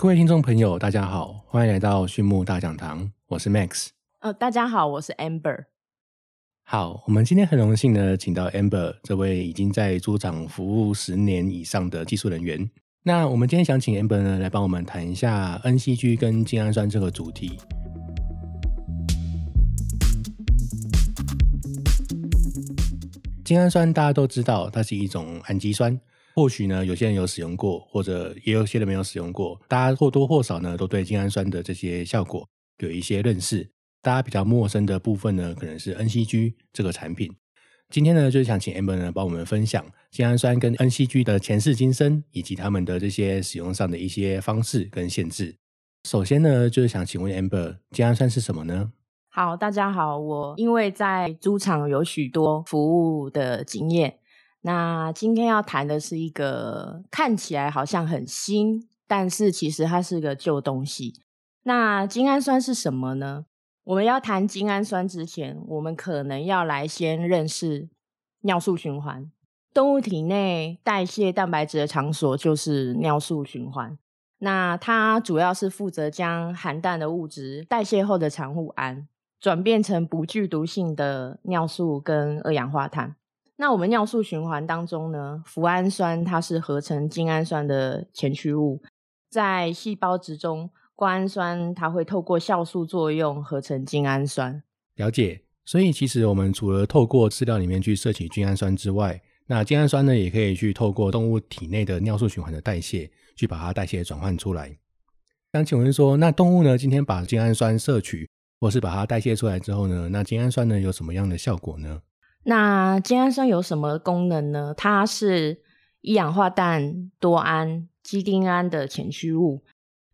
各位听众朋友，大家好，欢迎来到畜牧大讲堂，我是 Max。呃，大家好，我是 Amber。好，我们今天很荣幸呢，请到 Amber 这位已经在猪场服务十年以上的技术人员。那我们今天想请 Amber 呢，来帮我们谈一下 NCG 跟精氨酸这个主题。精氨酸大家都知道，它是一种氨基酸。或许呢，有些人有使用过，或者也有些人没有使用过。大家或多或少呢，都对精氨酸的这些效果有一些认识。大家比较陌生的部分呢，可能是 NCG 这个产品。今天呢，就是想请 Amber 呢帮我们分享精氨酸跟 NCG 的前世今生，以及他们的这些使用上的一些方式跟限制。首先呢，就是想请问 Amber，精氨酸是什么呢？好，大家好，我因为在猪场有许多服务的经验。那今天要谈的是一个看起来好像很新，但是其实它是个旧东西。那精氨酸是什么呢？我们要谈精氨酸之前，我们可能要来先认识尿素循环。动物体内代谢蛋白质的场所就是尿素循环。那它主要是负责将含氮的物质代谢后的产物氨转变成不具毒性的尿素跟二氧化碳。那我们尿素循环当中呢，脯氨酸它是合成精氨酸的前驱物，在细胞质中，胱氨酸它会透过酵素作用合成精氨酸。了解。所以其实我们除了透过饲料里面去摄取精氨酸之外，那精氨酸呢也可以去透过动物体内的尿素循环的代谢，去把它代谢转换出来。想请问说，那动物呢今天把精氨酸摄取，或是把它代谢出来之后呢，那精氨酸呢有什么样的效果呢？那精氨酸有什么功能呢？它是一氧化氮多胺基丁胺的前驱物，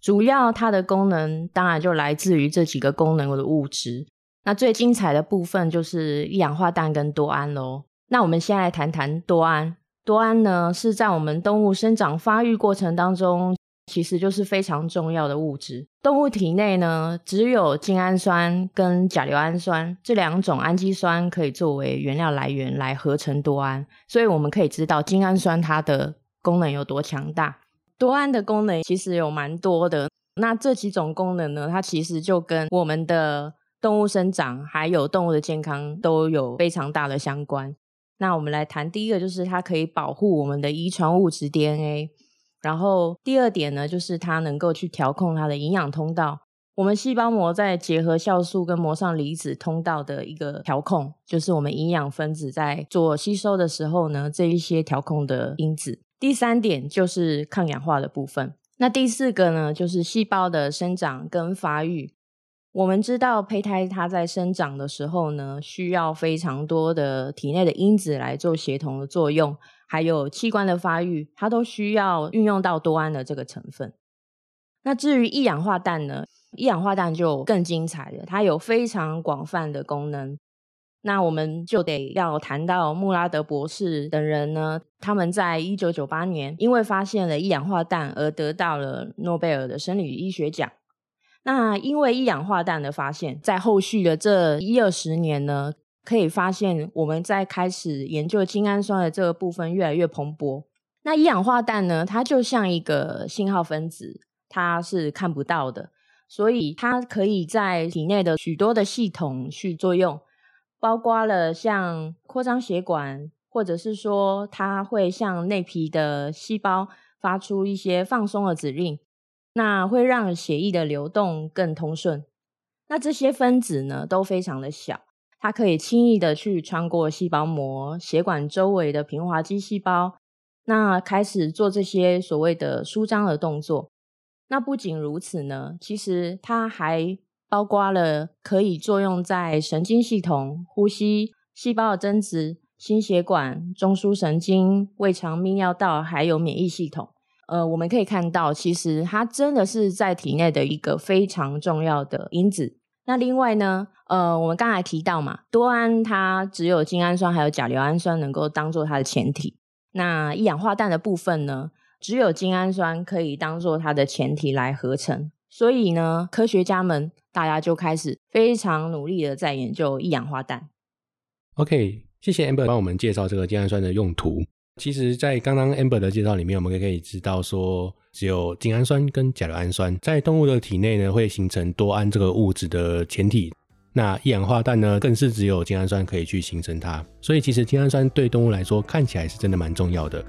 主要它的功能当然就来自于这几个功能的物质。那最精彩的部分就是一氧化氮跟多胺喽。那我们先来谈谈多胺。多胺呢是在我们动物生长发育过程当中。其实就是非常重要的物质。动物体内呢，只有精氨酸跟甲硫氨酸这两种氨基酸可以作为原料来源来合成多胺，所以我们可以知道精氨酸它的功能有多强大。多胺的功能其实有蛮多的，那这几种功能呢，它其实就跟我们的动物生长还有动物的健康都有非常大的相关。那我们来谈第一个，就是它可以保护我们的遗传物质 DNA。然后第二点呢，就是它能够去调控它的营养通道。我们细胞膜在结合酵素跟膜上离子通道的一个调控，就是我们营养分子在做吸收的时候呢，这一些调控的因子。第三点就是抗氧化的部分。那第四个呢，就是细胞的生长跟发育。我们知道胚胎它在生长的时候呢，需要非常多的体内的因子来做协同的作用。还有器官的发育，它都需要运用到多胺的这个成分。那至于一氧化氮呢？一氧化氮就更精彩了，它有非常广泛的功能。那我们就得要谈到穆拉德博士等人呢，他们在一九九八年因为发现了一氧化氮而得到了诺贝尔的生理医学奖。那因为一氧化氮的发现，在后续的这一二十年呢。可以发现，我们在开始研究精氨酸的这个部分越来越蓬勃。那一氧化氮呢？它就像一个信号分子，它是看不到的，所以它可以在体内的许多的系统去作用，包括了像扩张血管，或者是说它会向内皮的细胞发出一些放松的指令，那会让血液的流动更通顺。那这些分子呢，都非常的小。它可以轻易的去穿过细胞膜、血管周围的平滑肌细胞，那开始做这些所谓的舒张的动作。那不仅如此呢，其实它还包括了可以作用在神经系统、呼吸、细胞的增殖、心血管、中枢神经、胃肠泌尿道，还有免疫系统。呃，我们可以看到，其实它真的是在体内的一个非常重要的因子。那另外呢，呃，我们刚才提到嘛，多胺它只有精氨酸还有甲硫氨酸能够当做它的前体。那一氧化氮的部分呢，只有精氨酸可以当做它的前体来合成。所以呢，科学家们大家就开始非常努力的在研究一氧化氮。OK，谢谢 Amber 帮我们介绍这个精氨酸的用途。其实，在刚刚 Amber 的介绍里面，我们可以知道说，只有精氨酸跟甲硫氨酸在动物的体内呢，会形成多胺这个物质的前体。那一氧化氮呢，更是只有精氨酸可以去形成它。所以，其实精氨酸对动物来说，看起来是真的蛮重要的。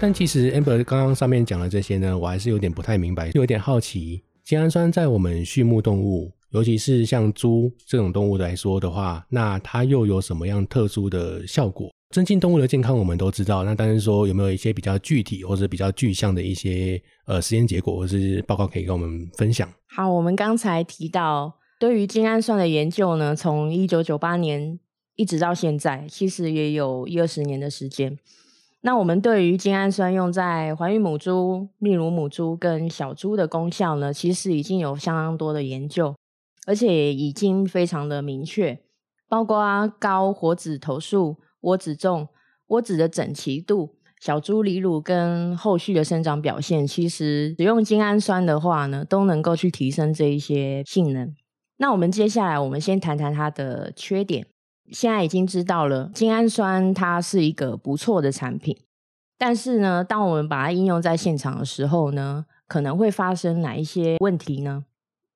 但其实 Amber 刚刚上面讲的这些呢，我还是有点不太明白，有点好奇。精氨酸在我们畜牧动物，尤其是像猪这种动物来说的话，那它又有什么样特殊的效果？增进动物的健康我们都知道，那但是说有没有一些比较具体或者比较具象的一些呃实验结果或是报告可以跟我们分享？好，我们刚才提到对于精氨酸的研究呢，从一九九八年一直到现在，其实也有一二十年的时间。那我们对于精氨酸用在怀孕母猪、泌乳母猪跟小猪的功效呢，其实已经有相当多的研究，而且已经非常的明确，包括高活子头数、窝子重、窝子的整齐度、小猪离乳跟后续的生长表现，其实使用精氨酸的话呢，都能够去提升这一些性能。那我们接下来，我们先谈谈它的缺点。现在已经知道了，精氨酸它是一个不错的产品，但是呢，当我们把它应用在现场的时候呢，可能会发生哪一些问题呢？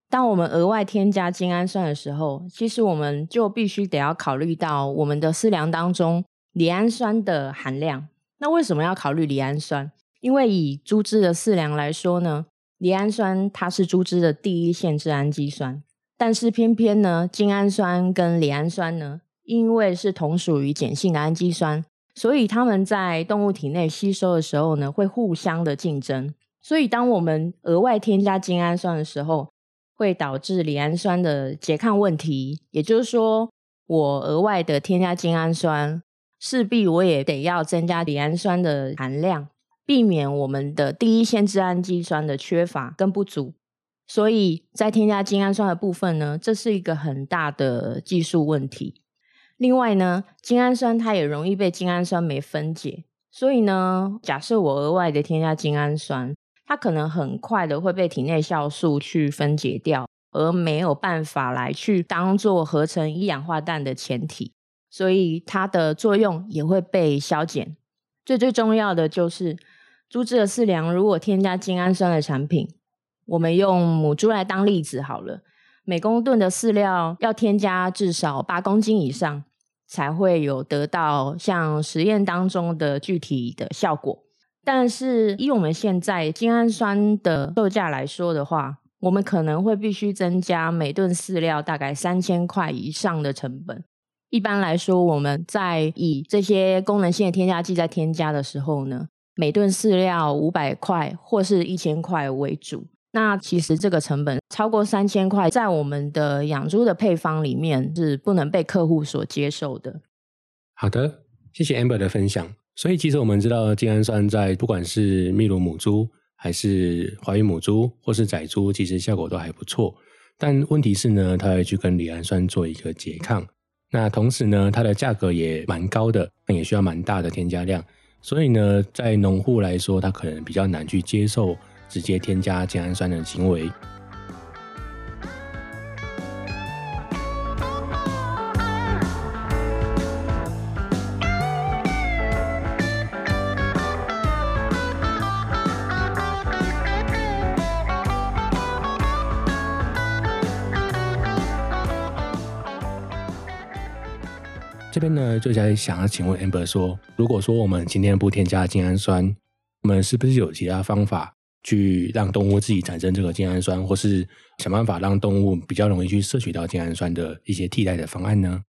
当我们额外添加精氨酸的时候，其实我们就必须得要考虑到我们的饲粮当中赖氨酸的含量。那为什么要考虑赖氨酸？因为以猪只的饲粮来说呢，赖氨酸它是猪只的第一限制氨基酸，但是偏偏呢，精氨酸跟赖氨酸呢。因为是同属于碱性的氨基酸，所以它们在动物体内吸收的时候呢，会互相的竞争。所以当我们额外添加精氨酸的时候，会导致赖氨酸的拮抗问题。也就是说，我额外的添加精氨酸，势必我也得要增加赖氨酸的含量，避免我们的第一先制氨基酸的缺乏跟不足。所以在添加精氨酸的部分呢，这是一个很大的技术问题。另外呢，精氨酸它也容易被精氨酸酶分解，所以呢，假设我额外的添加精氨酸，它可能很快的会被体内酵素去分解掉，而没有办法来去当做合成一氧化氮的前体，所以它的作用也会被消减。最最重要的就是猪只的饲料如果添加精氨酸的产品，我们用母猪来当例子好了，每公吨的饲料要添加至少八公斤以上。才会有得到像实验当中的具体的效果。但是以我们现在精氨酸的售价来说的话，我们可能会必须增加每吨饲料大概三千块以上的成本。一般来说，我们在以这些功能性的添加剂在添加的时候呢，每吨饲料五百块或是一千块为主。那其实这个成本超过三千块，在我们的养猪的配方里面是不能被客户所接受的。好的，谢谢 Amber 的分享。所以其实我们知道，精氨酸在不管是泌乳母猪，还是怀孕母猪，或是仔猪，其实效果都还不错。但问题是呢，它会去跟赖氨酸做一个拮抗。那同时呢，它的价格也蛮高的，也需要蛮大的添加量。所以呢，在农户来说，他可能比较难去接受。直接添加精氨酸的行为。这边呢，就在想要请问 Amber 说，如果说我们今天不添加精氨酸，我们是不是有其他方法？去让动物自己产生这个精氨酸，或是想办法让动物比较容易去摄取到精氨酸的一些替代的方案呢？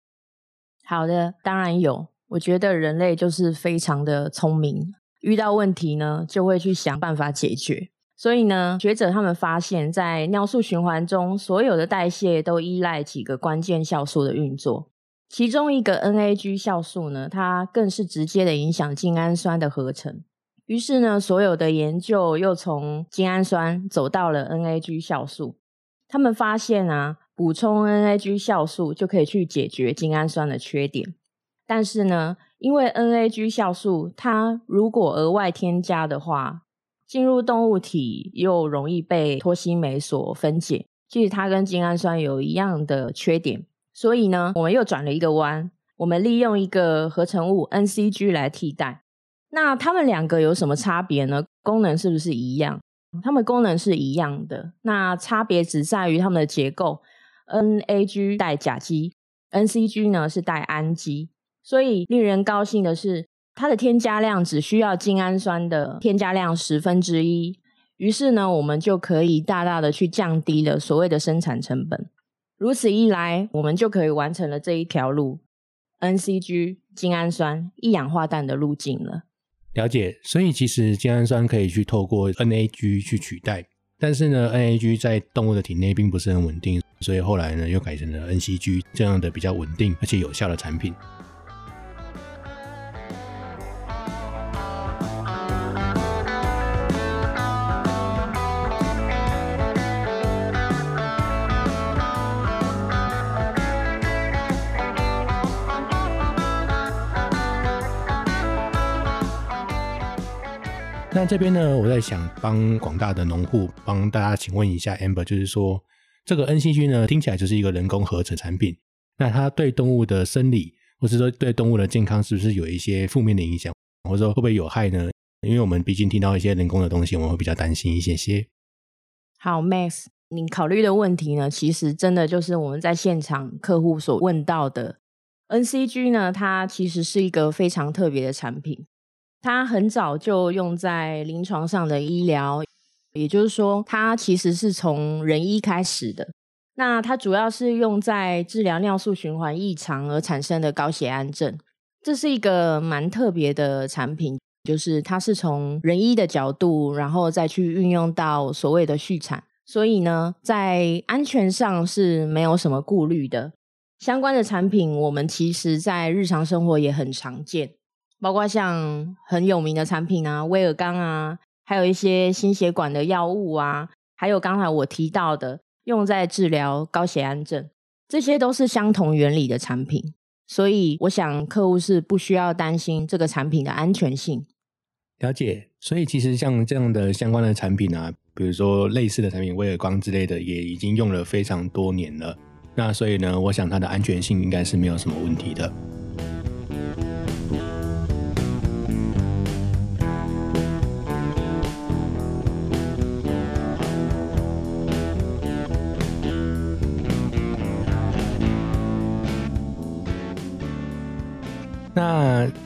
好的，当然有。我觉得人类就是非常的聪明，遇到问题呢就会去想办法解决。所以呢，学者他们发现，在尿素循环中，所有的代谢都依赖几个关键酵素的运作，其中一个 NAG 酵素呢，它更是直接的影响精氨酸的合成。于是呢，所有的研究又从精氨酸走到了 NAG 酵素。他们发现啊，补充 NAG 酵素就可以去解决精氨酸的缺点。但是呢，因为 NAG 酵素它如果额外添加的话，进入动物体又容易被脱烯酶所分解。其实它跟精氨酸有一样的缺点，所以呢，我们又转了一个弯，我们利用一个合成物 NCG 来替代。那它们两个有什么差别呢？功能是不是一样？它们功能是一样的，那差别只在于它们的结构。NAG 带甲基，NCG 呢是带氨基。所以令人高兴的是，它的添加量只需要精氨酸的添加量十分之一。于是呢，我们就可以大大的去降低了所谓的生产成本。如此一来，我们就可以完成了这一条路 NCG 精氨酸一氧化氮的路径了。了解，所以其实精氨酸可以去透过 NAG 去取代，但是呢，NAG 在动物的体内并不是很稳定，所以后来呢，又改成了 NCG 这样的比较稳定而且有效的产品。那这边呢，我在想帮广大的农户帮大家请问一下，amber，就是说这个 NCG 呢，听起来就是一个人工合成产品，那它对动物的生理，或者说对动物的健康，是不是有一些负面的影响，或者说会不会有害呢？因为我们毕竟听到一些人工的东西，我们会比较担心一些些。好，Max，你考虑的问题呢，其实真的就是我们在现场客户所问到的 NCG 呢，它其实是一个非常特别的产品。它很早就用在临床上的医疗，也就是说，它其实是从人医开始的。那它主要是用在治疗尿素循环异常而产生的高血氨症，这是一个蛮特别的产品，就是它是从人医的角度，然后再去运用到所谓的续产，所以呢，在安全上是没有什么顾虑的。相关的产品，我们其实在日常生活也很常见。包括像很有名的产品啊，威尔刚啊，还有一些心血管的药物啊，还有刚才我提到的用在治疗高血氨症，这些都是相同原理的产品，所以我想客户是不需要担心这个产品的安全性。了解，所以其实像这样的相关的产品啊，比如说类似的产品，威尔刚之类的，也已经用了非常多年了。那所以呢，我想它的安全性应该是没有什么问题的。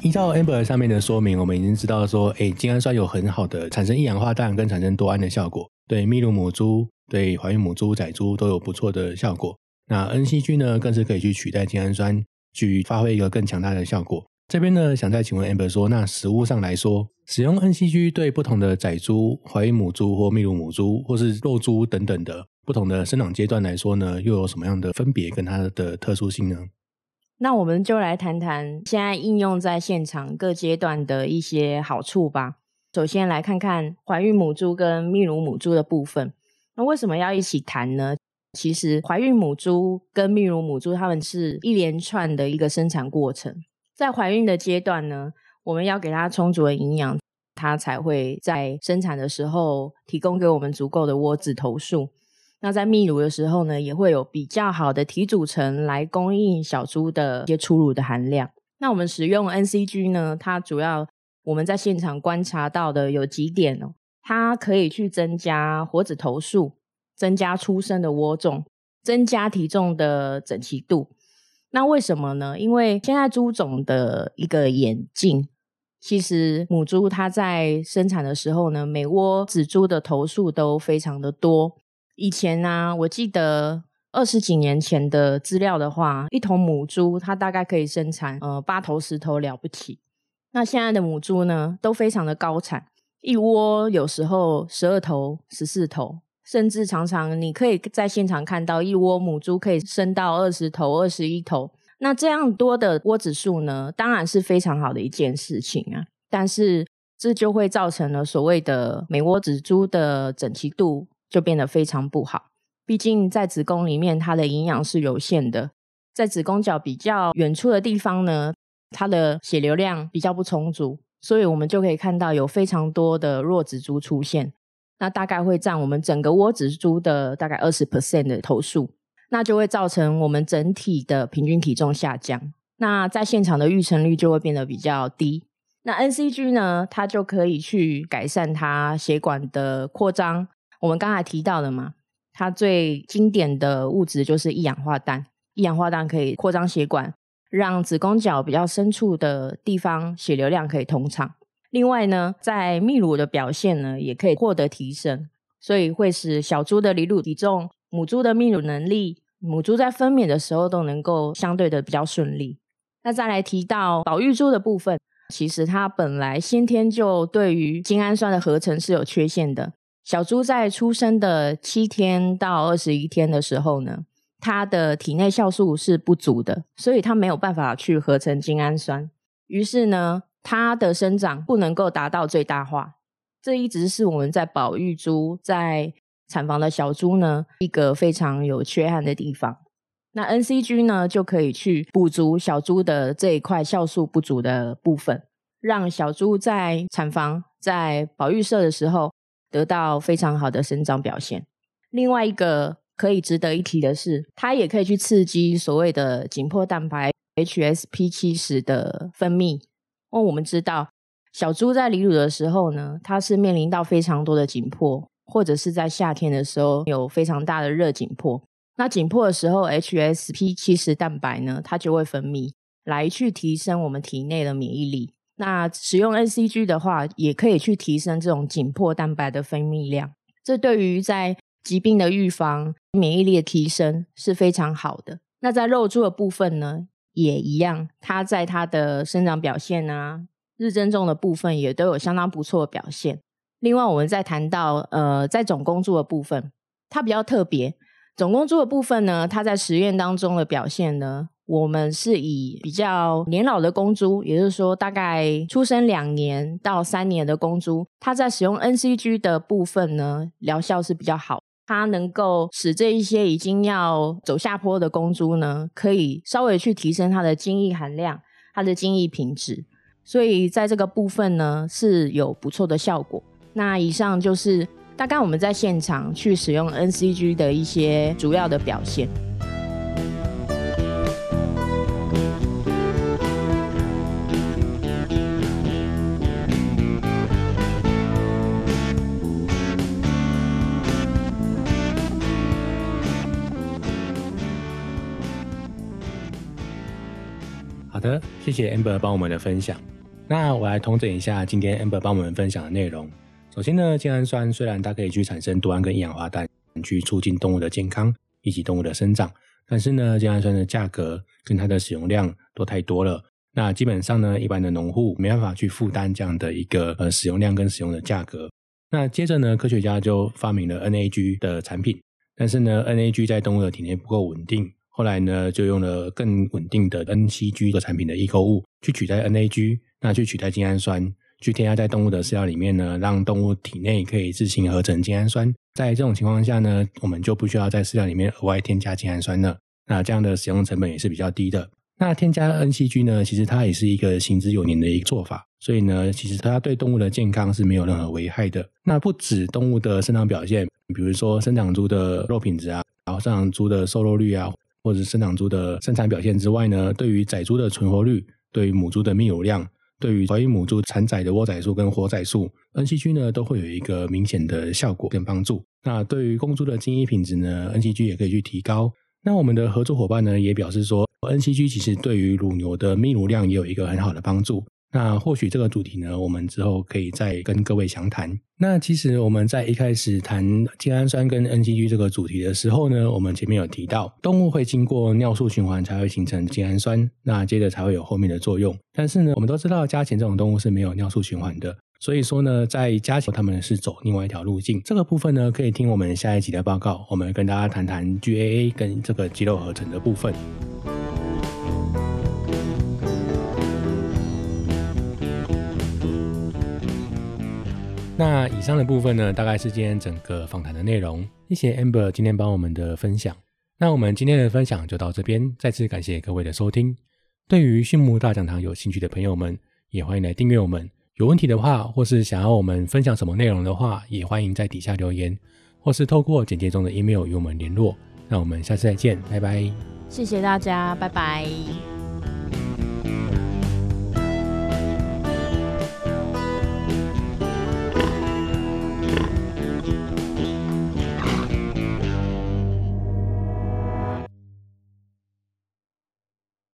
依照 Amber 上面的说明，我们已经知道说，哎，精氨酸有很好的产生一氧化氮跟产生多胺的效果，对泌乳母猪、对怀孕母猪、仔猪都有不错的效果。那 NCG 呢，更是可以去取代精氨酸，去发挥一个更强大的效果。这边呢，想再请问 Amber 说，那食物上来说，使用 NCG 对不同的仔猪、怀孕母猪或泌乳母猪，或是肉猪等等的不同的生长阶段来说呢，又有什么样的分别跟它的特殊性呢？那我们就来谈谈现在应用在现场各阶段的一些好处吧。首先来看看怀孕母猪跟泌乳母猪的部分。那为什么要一起谈呢？其实怀孕母猪跟泌乳母猪，它们是一连串的一个生产过程。在怀孕的阶段呢，我们要给它充足的营养，它才会在生产的时候提供给我们足够的窝子头数。那在泌乳的时候呢，也会有比较好的体组成来供应小猪的一些初乳的含量。那我们使用 NCG 呢，它主要我们在现场观察到的有几点哦，它可以去增加活子头数，增加出生的窝重，增加体重的整齐度。那为什么呢？因为现在猪种的一个演进，其实母猪它在生产的时候呢，每窝仔猪的头数都非常的多。以前呢，我记得二十几年前的资料的话，一头母猪它大概可以生产呃八头十头了不起。那现在的母猪呢，都非常的高产，一窝有时候十二头、十四头，甚至常常你可以在现场看到一窝母猪可以生到二十头、二十一头。那这样多的窝子数呢，当然是非常好的一件事情啊。但是这就会造成了所谓的每窝子猪的整齐度。就变得非常不好。毕竟在子宫里面，它的营养是有限的。在子宫角比较远处的地方呢，它的血流量比较不充足，所以我们就可以看到有非常多的弱子猪出现。那大概会占我们整个窝子猪的大概二十 percent 的头数，那就会造成我们整体的平均体重下降。那在现场的育成率就会变得比较低。那 NCG 呢，它就可以去改善它血管的扩张。我们刚才提到的嘛，它最经典的物质就是一氧化氮。一氧化氮可以扩张血管，让子宫角比较深处的地方血流量可以通畅。另外呢，在泌乳的表现呢，也可以获得提升，所以会使小猪的离乳体重、母猪的泌乳能力、母猪在分娩的时候都能够相对的比较顺利。那再来提到保育猪的部分，其实它本来先天就对于精氨酸的合成是有缺陷的。小猪在出生的七天到二十一天的时候呢，它的体内酵素是不足的，所以它没有办法去合成精氨酸。于是呢。它的生长不能够达到最大化，这一直是我们在保育猪在产房的小猪呢一个非常有缺憾的地方。那 NCG 呢就可以去补足小猪的这一块酵素不足的部分，让小猪在产房在保育舍的时候得到非常好的生长表现。另外一个可以值得一提的是，它也可以去刺激所谓的紧迫蛋白 HSP 七十的分泌。因为我们知道，小猪在离乳的时候呢，它是面临到非常多的紧迫，或者是在夏天的时候有非常大的热紧迫。那紧迫的时候，HSP 七十蛋白呢，它就会分泌来去提升我们体内的免疫力。那使用 NCG 的话，也可以去提升这种紧迫蛋白的分泌量。这对于在疾病的预防、免疫力的提升是非常好的。那在肉猪的部分呢？也一样，它在它的生长表现啊，日增重的部分也都有相当不错的表现。另外，我们再谈到呃，在总公猪的部分，它比较特别。总公猪的部分呢，它在实验当中的表现呢，我们是以比较年老的公猪，也就是说大概出生两年到三年的公猪，它在使用 NCG 的部分呢，疗效是比较好。它能够使这一些已经要走下坡的公猪呢，可以稍微去提升它的精液含量、它的精液品质，所以在这个部分呢是有不错的效果。那以上就是大概我们在现场去使用 NCG 的一些主要的表现。好的谢谢 Amber 帮我们的分享。那我来统整一下今天 Amber 帮我们分享的内容。首先呢，精氨酸虽然它可以去产生多胺跟一氧化氮，去促进动物的健康以及动物的生长，但是呢，精氨酸的价格跟它的使用量都太多了。那基本上呢，一般的农户没办法去负担这样的一个呃使用量跟使用的价格。那接着呢，科学家就发明了 NAG 的产品，但是呢，NAG 在动物的体内不够稳定。后来呢，就用了更稳定的 NCG 的产品的异构物去取代 NAG，那去取代精氨酸，去添加在动物的饲料里面呢，让动物体内可以自行合成精氨酸。在这种情况下呢，我们就不需要在饲料里面额外添加精氨酸了。那这样的使用成本也是比较低的。那添加 NCG 呢，其实它也是一个行之有年的一个做法，所以呢，其实它对动物的健康是没有任何危害的。那不止动物的生长表现，比如说生长猪的肉品质啊，然后生长猪的瘦肉率啊。或者生长猪的生产表现之外呢，对于仔猪的存活率，对于母猪的泌乳量，对于怀孕母猪产仔的窝仔数跟活仔数，NCG 呢都会有一个明显的效果跟帮助。那对于公猪的精液品质呢，NCG 也可以去提高。那我们的合作伙伴呢也表示说，NCG 其实对于乳牛的泌乳量也有一个很好的帮助。那或许这个主题呢，我们之后可以再跟各位详谈。那其实我们在一开始谈精氨酸跟 N G G 这个主题的时候呢，我们前面有提到，动物会经过尿素循环才会形成精氨酸，那接着才会有后面的作用。但是呢，我们都知道家禽这种动物是没有尿素循环的，所以说呢，在家禽他们是走另外一条路径。这个部分呢，可以听我们下一集的报告，我们跟大家谈谈 GAA 跟这个肌肉合成的部分。那以上的部分呢，大概是今天整个访谈的内容。谢谢 Amber 今天帮我们的分享。那我们今天的分享就到这边，再次感谢各位的收听。对于畜牧大讲堂有兴趣的朋友们，也欢迎来订阅我们。有问题的话，或是想要我们分享什么内容的话，也欢迎在底下留言，或是透过简介中的 email 与我们联络。那我们下次再见，拜拜。谢谢大家，拜拜。